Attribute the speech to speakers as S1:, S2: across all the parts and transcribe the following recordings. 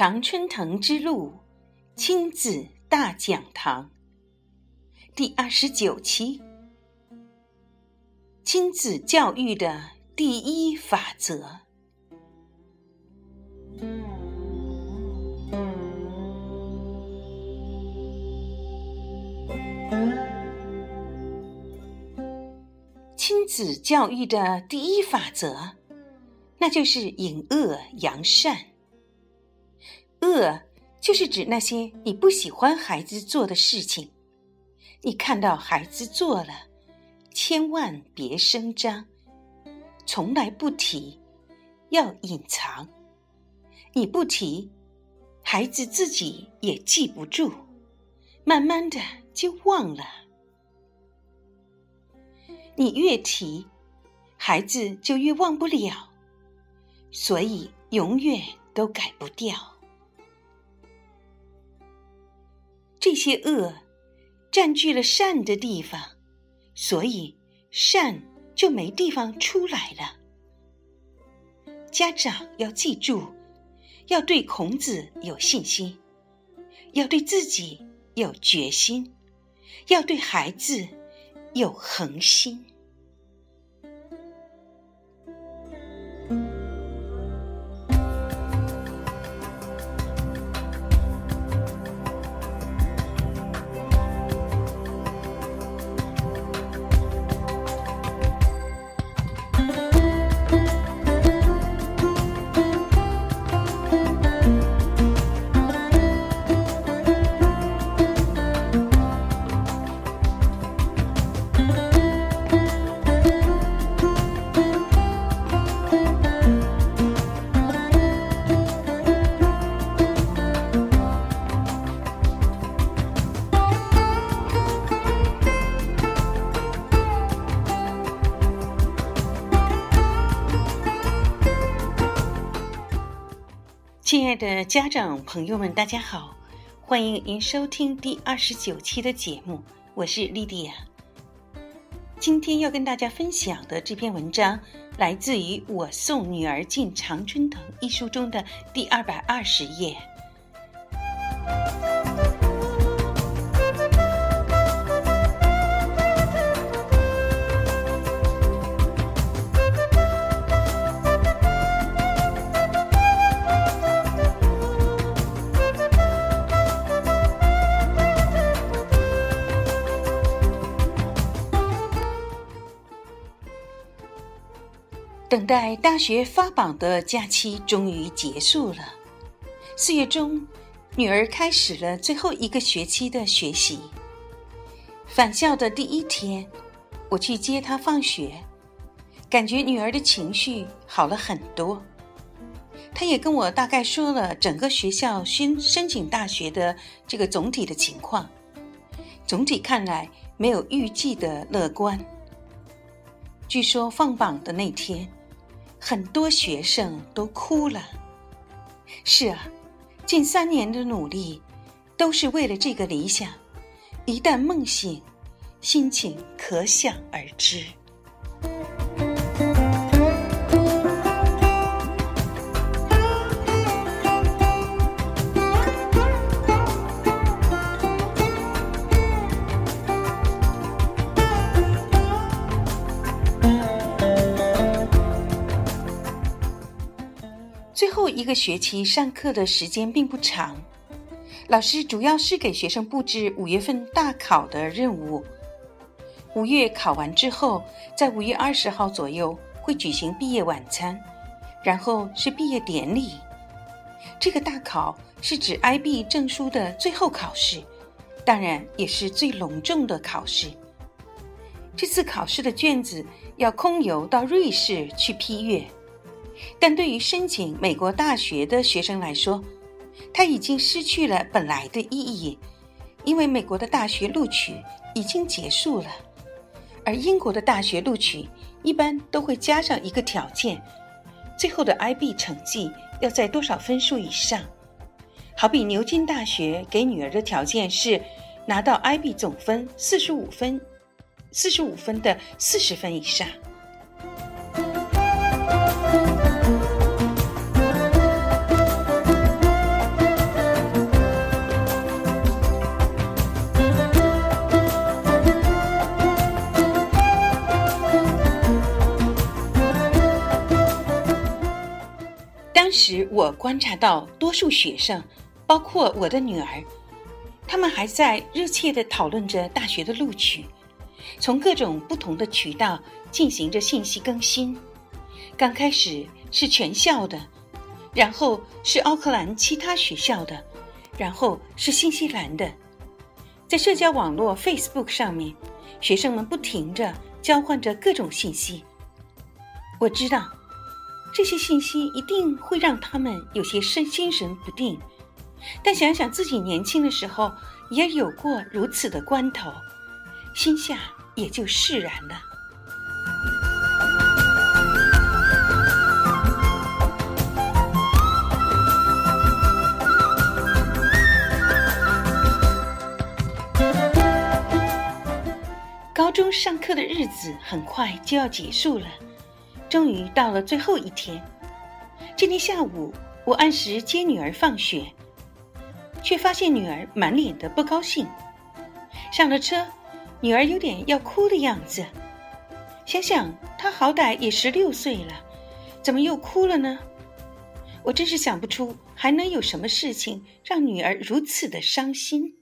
S1: 常春藤之路亲子大讲堂第二十九期：亲子教育的第一法则。亲子教育的第一法则，那就是引恶扬善。恶就是指那些你不喜欢孩子做的事情，你看到孩子做了，千万别声张，从来不提，要隐藏。你不提，孩子自己也记不住，慢慢的就忘了。你越提，孩子就越忘不了，所以永远都改不掉。这些恶占据了善的地方，所以善就没地方出来了。家长要记住，要对孔子有信心，要对自己有决心，要对孩子有恒心。的家长朋友们，大家好，欢迎您收听第二十九期的节目，我是莉迪亚。今天要跟大家分享的这篇文章，来自于《我送女儿进常春藤》一书中的第二百二十页。等待大学发榜的假期终于结束了。四月中，女儿开始了最后一个学期的学习。返校的第一天，我去接她放学，感觉女儿的情绪好了很多。她也跟我大概说了整个学校申申请大学的这个总体的情况。总体看来没有预计的乐观。据说放榜的那天。很多学生都哭了。是啊，近三年的努力，都是为了这个理想。一旦梦醒，心情可想而知。一个学期上课的时间并不长，老师主要是给学生布置五月份大考的任务。五月考完之后，在五月二十号左右会举行毕业晚餐，然后是毕业典礼。这个大考是指 IB 证书的最后考试，当然也是最隆重的考试。这次考试的卷子要空邮到瑞士去批阅。但对于申请美国大学的学生来说，它已经失去了本来的意义，因为美国的大学录取已经结束了，而英国的大学录取一般都会加上一个条件：最后的 IB 成绩要在多少分数以上。好比牛津大学给女儿的条件是拿到 IB 总分四十五分，四十五分的四十分以上。观察到，多数学生，包括我的女儿，他们还在热切地讨论着大学的录取，从各种不同的渠道进行着信息更新。刚开始是全校的，然后是奥克兰其他学校的，然后是新西兰的。在社交网络 Facebook 上面，学生们不停着交换着各种信息。我知道。这些信息一定会让他们有些身心神不定，但想想自己年轻的时候也有过如此的关头，心下也就释然了。高中上课的日子很快就要结束了。终于到了最后一天。今天下午，我按时接女儿放学，却发现女儿满脸的不高兴。上了车，女儿有点要哭的样子。想想她好歹也十六岁了，怎么又哭了呢？我真是想不出还能有什么事情让女儿如此的伤心。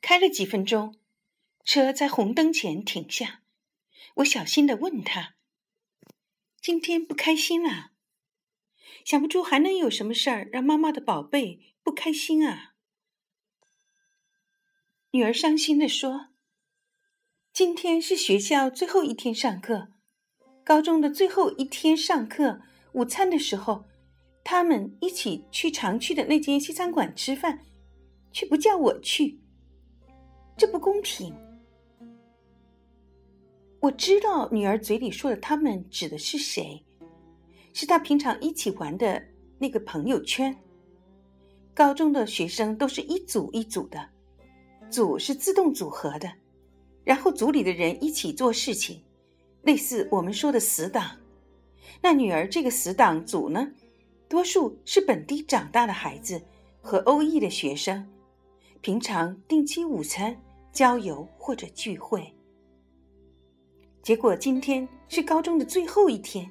S1: 开了几分钟，车在红灯前停下。我小心的问他：“今天不开心啊？想不出还能有什么事儿让妈妈的宝贝不开心啊？”女儿伤心的说：“今天是学校最后一天上课，高中的最后一天上课。午餐的时候，他们一起去常去的那间西餐馆吃饭，却不叫我去，这不公平。”我知道女儿嘴里说的“他们”指的是谁，是她平常一起玩的那个朋友圈。高中的学生都是一组一组的，组是自动组合的，然后组里的人一起做事情，类似我们说的死党。那女儿这个死党组呢，多数是本地长大的孩子和欧裔的学生，平常定期午餐、郊游或者聚会。结果今天是高中的最后一天，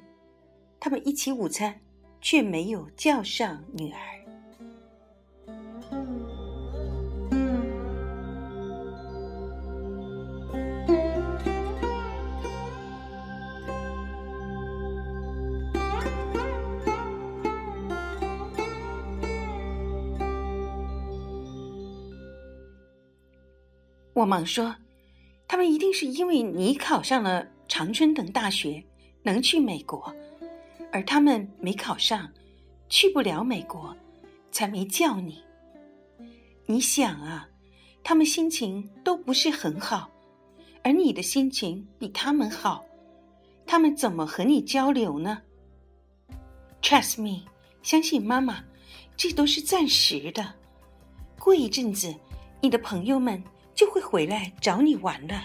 S1: 他们一起午餐，却没有叫上女儿。我忙说。他们一定是因为你考上了长春等大学，能去美国，而他们没考上，去不了美国，才没叫你。你想啊，他们心情都不是很好，而你的心情比他们好，他们怎么和你交流呢？Trust me，相信妈妈，这都是暂时的。过一阵子，你的朋友们。就会回来找你玩了。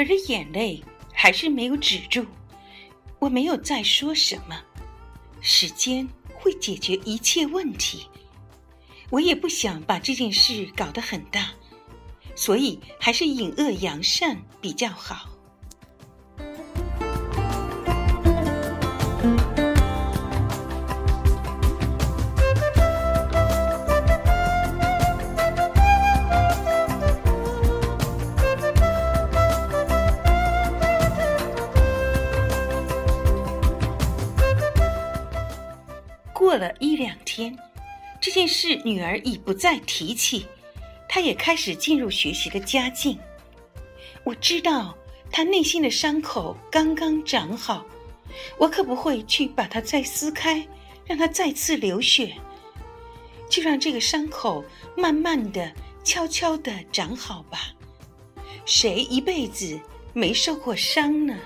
S1: 可是眼泪还是没有止住，我没有再说什么。时间会解决一切问题，我也不想把这件事搞得很大，所以还是隐恶扬善比较好。过了一两天，这件事女儿已不再提起，她也开始进入学习的佳境。我知道她内心的伤口刚刚长好，我可不会去把它再撕开，让它再次流血。就让这个伤口慢慢的、悄悄的长好吧。谁一辈子没受过伤呢？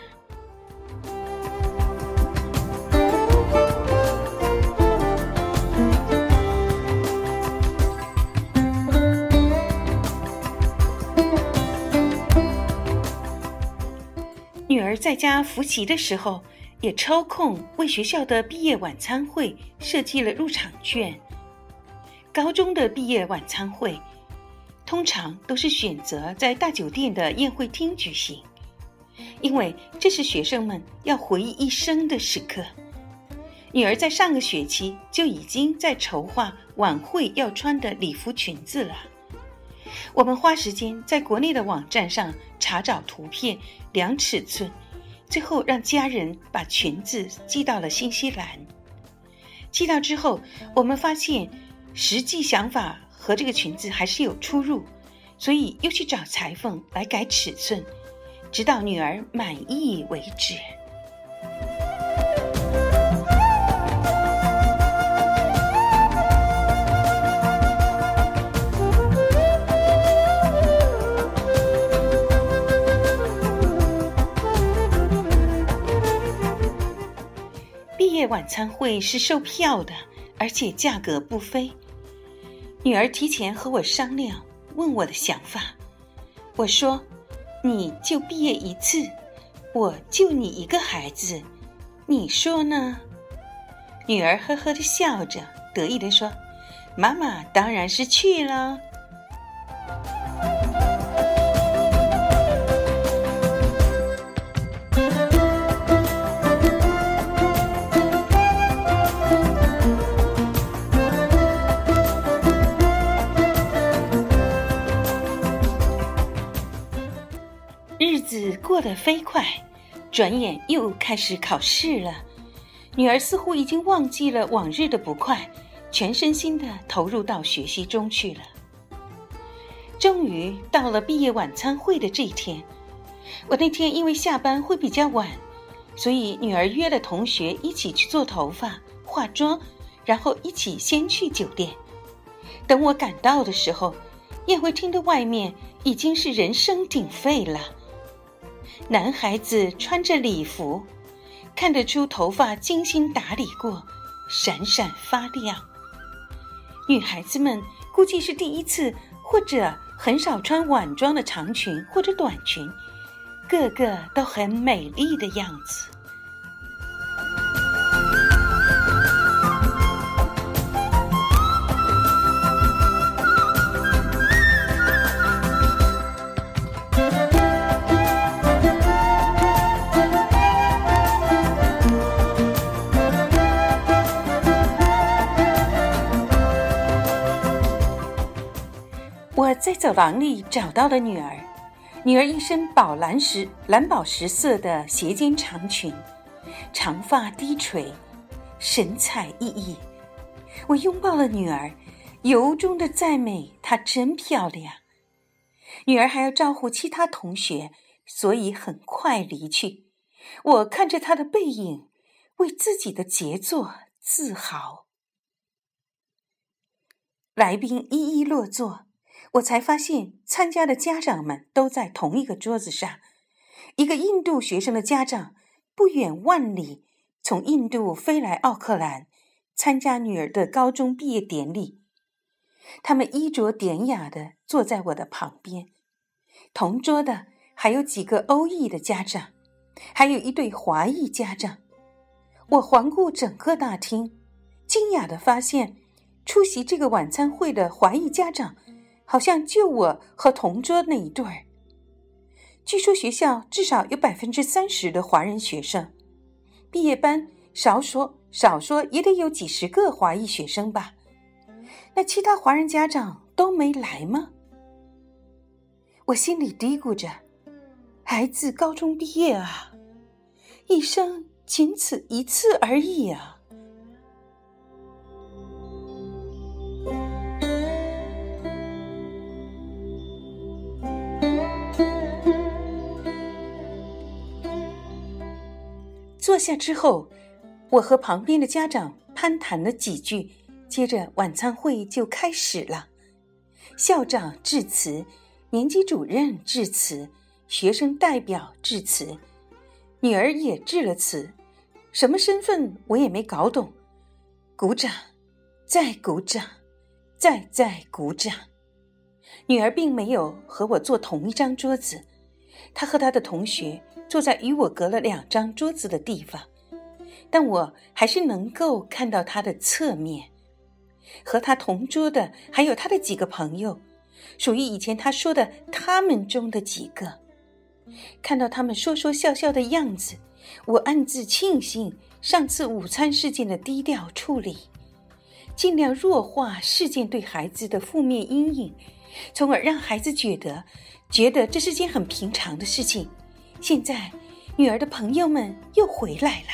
S1: 在家复习的时候，也抽空为学校的毕业晚餐会设计了入场券。高中的毕业晚餐会，通常都是选择在大酒店的宴会厅举行，因为这是学生们要回忆一生的时刻。女儿在上个学期就已经在筹划晚会要穿的礼服裙子了。我们花时间在国内的网站上查找图片、量尺寸，最后让家人把裙子寄到了新西兰。寄到之后，我们发现实际想法和这个裙子还是有出入，所以又去找裁缝来改尺寸，直到女儿满意为止。晚餐会是售票的，而且价格不菲。女儿提前和我商量，问我的想法。我说：“你就毕业一次，我就你一个孩子，你说呢？”女儿呵呵的笑着，得意的说：“妈妈当然是去了。”子过得飞快，转眼又开始考试了。女儿似乎已经忘记了往日的不快，全身心的投入到学习中去了。终于到了毕业晚餐会的这一天，我那天因为下班会比较晚，所以女儿约了同学一起去做头发、化妆，然后一起先去酒店。等我赶到的时候，宴会厅的外面已经是人声鼎沸了。男孩子穿着礼服，看得出头发精心打理过，闪闪发亮。女孩子们估计是第一次，或者很少穿晚装的长裙或者短裙，个个都很美丽的样子。在走廊里找到了女儿，女儿一身宝蓝石蓝宝石色的斜肩长裙，长发低垂，神采奕奕。我拥抱了女儿，由衷的赞美她真漂亮。女儿还要招呼其他同学，所以很快离去。我看着她的背影，为自己的杰作自豪。来宾一一落座。我才发现，参加的家长们都在同一个桌子上。一个印度学生的家长不远万里从印度飞来奥克兰，参加女儿的高中毕业典礼。他们衣着典雅的坐在我的旁边。同桌的还有几个欧裔的家长，还有一对华裔家长。我环顾整个大厅，惊讶的发现，出席这个晚餐会的华裔家长。好像就我和同桌那一对儿。据说学校至少有百分之三十的华人学生，毕业班少说少说也得有几十个华裔学生吧？那其他华人家长都没来吗？我心里嘀咕着：孩子高中毕业啊，一生仅此一次而已啊。坐下之后，我和旁边的家长攀谈了几句，接着晚餐会就开始了。校长致辞，年级主任致辞，学生代表致辞，女儿也致了词，什么身份我也没搞懂。鼓掌，再鼓掌，再再鼓掌。女儿并没有和我坐同一张桌子，她和她的同学坐在与我隔了两张桌子的地方，但我还是能够看到他的侧面。和他同桌的还有他的几个朋友，属于以前他说的“他们”中的几个。看到他们说说笑笑的样子，我暗自庆幸上次午餐事件的低调处理，尽量弱化事件对孩子的负面阴影，从而让孩子觉得觉得这是件很平常的事情。现在，女儿的朋友们又回来了。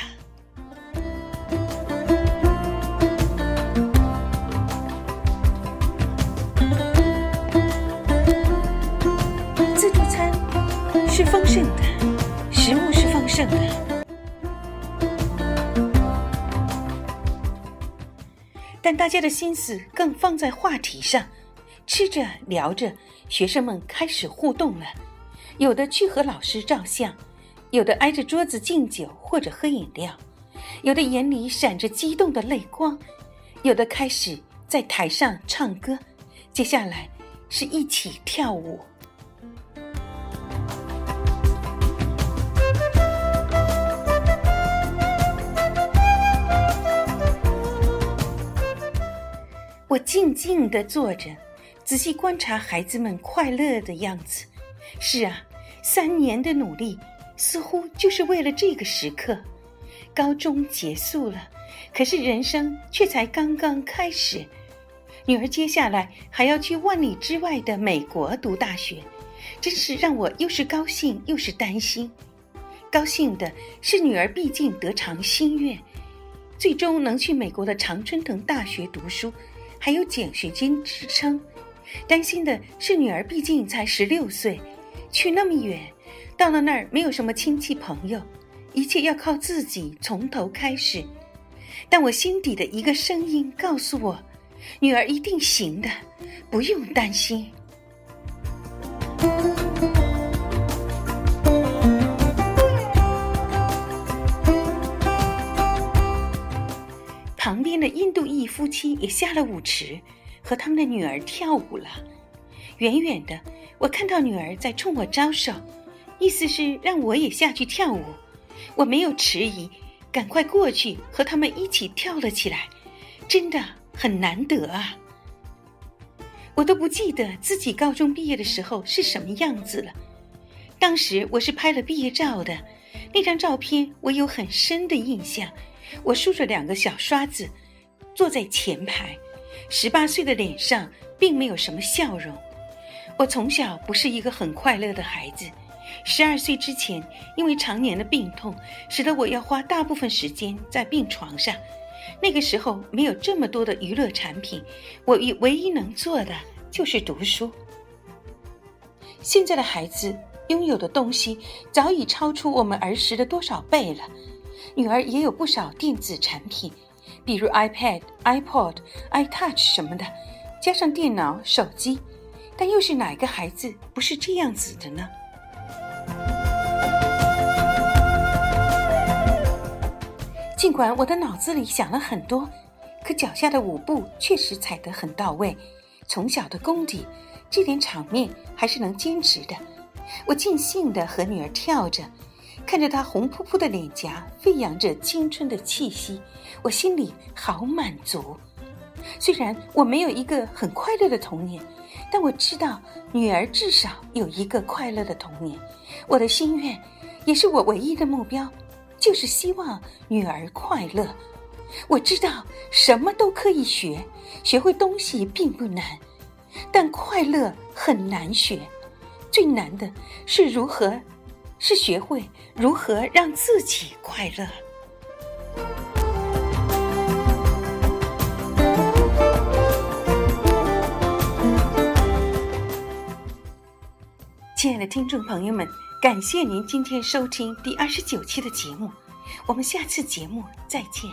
S1: 自助餐是丰盛的，食物是丰盛的，但大家的心思更放在话题上。吃着聊着，学生们开始互动了，有的去和老师照相，有的挨着桌子敬酒或者喝饮料，有的眼里闪着激动的泪光，有的开始在台上唱歌，接下来是一起跳舞。我静静地坐着，仔细观察孩子们快乐的样子。是啊，三年的努力似乎就是为了这个时刻。高中结束了，可是人生却才刚刚开始。女儿接下来还要去万里之外的美国读大学，真是让我又是高兴又是担心。高兴的是女儿毕竟得偿心愿，最终能去美国的常春藤大学读书。还有奖学金支撑，担心的是女儿毕竟才十六岁，去那么远，到了那儿没有什么亲戚朋友，一切要靠自己从头开始。但我心底的一个声音告诉我，女儿一定行的，不用担心。旁边的印度裔夫妻也下了舞池，和他们的女儿跳舞了。远远的，我看到女儿在冲我招手，意思是让我也下去跳舞。我没有迟疑，赶快过去和他们一起跳了起来。真的很难得啊！我都不记得自己高中毕业的时候是什么样子了。当时我是拍了毕业照的，那张照片我有很深的印象。我梳着两个小刷子，坐在前排。十八岁的脸上并没有什么笑容。我从小不是一个很快乐的孩子。十二岁之前，因为常年的病痛，使得我要花大部分时间在病床上。那个时候没有这么多的娱乐产品，我一唯一能做的就是读书。现在的孩子拥有的东西早已超出我们儿时的多少倍了。女儿也有不少电子产品，比如 iPad、iPod、iTouch 什么的，加上电脑、手机，但又是哪个孩子不是这样子的呢？尽管我的脑子里想了很多，可脚下的舞步确实踩得很到位。从小的功底，这点场面还是能坚持的。我尽兴地和女儿跳着。看着她红扑扑的脸颊，飞扬着青春的气息，我心里好满足。虽然我没有一个很快乐的童年，但我知道女儿至少有一个快乐的童年。我的心愿，也是我唯一的目标，就是希望女儿快乐。我知道什么都可以学，学会东西并不难，但快乐很难学。最难的是如何。是学会如何让自己快乐。亲爱的听众朋友们，感谢您今天收听第二十九期的节目，我们下次节目再见。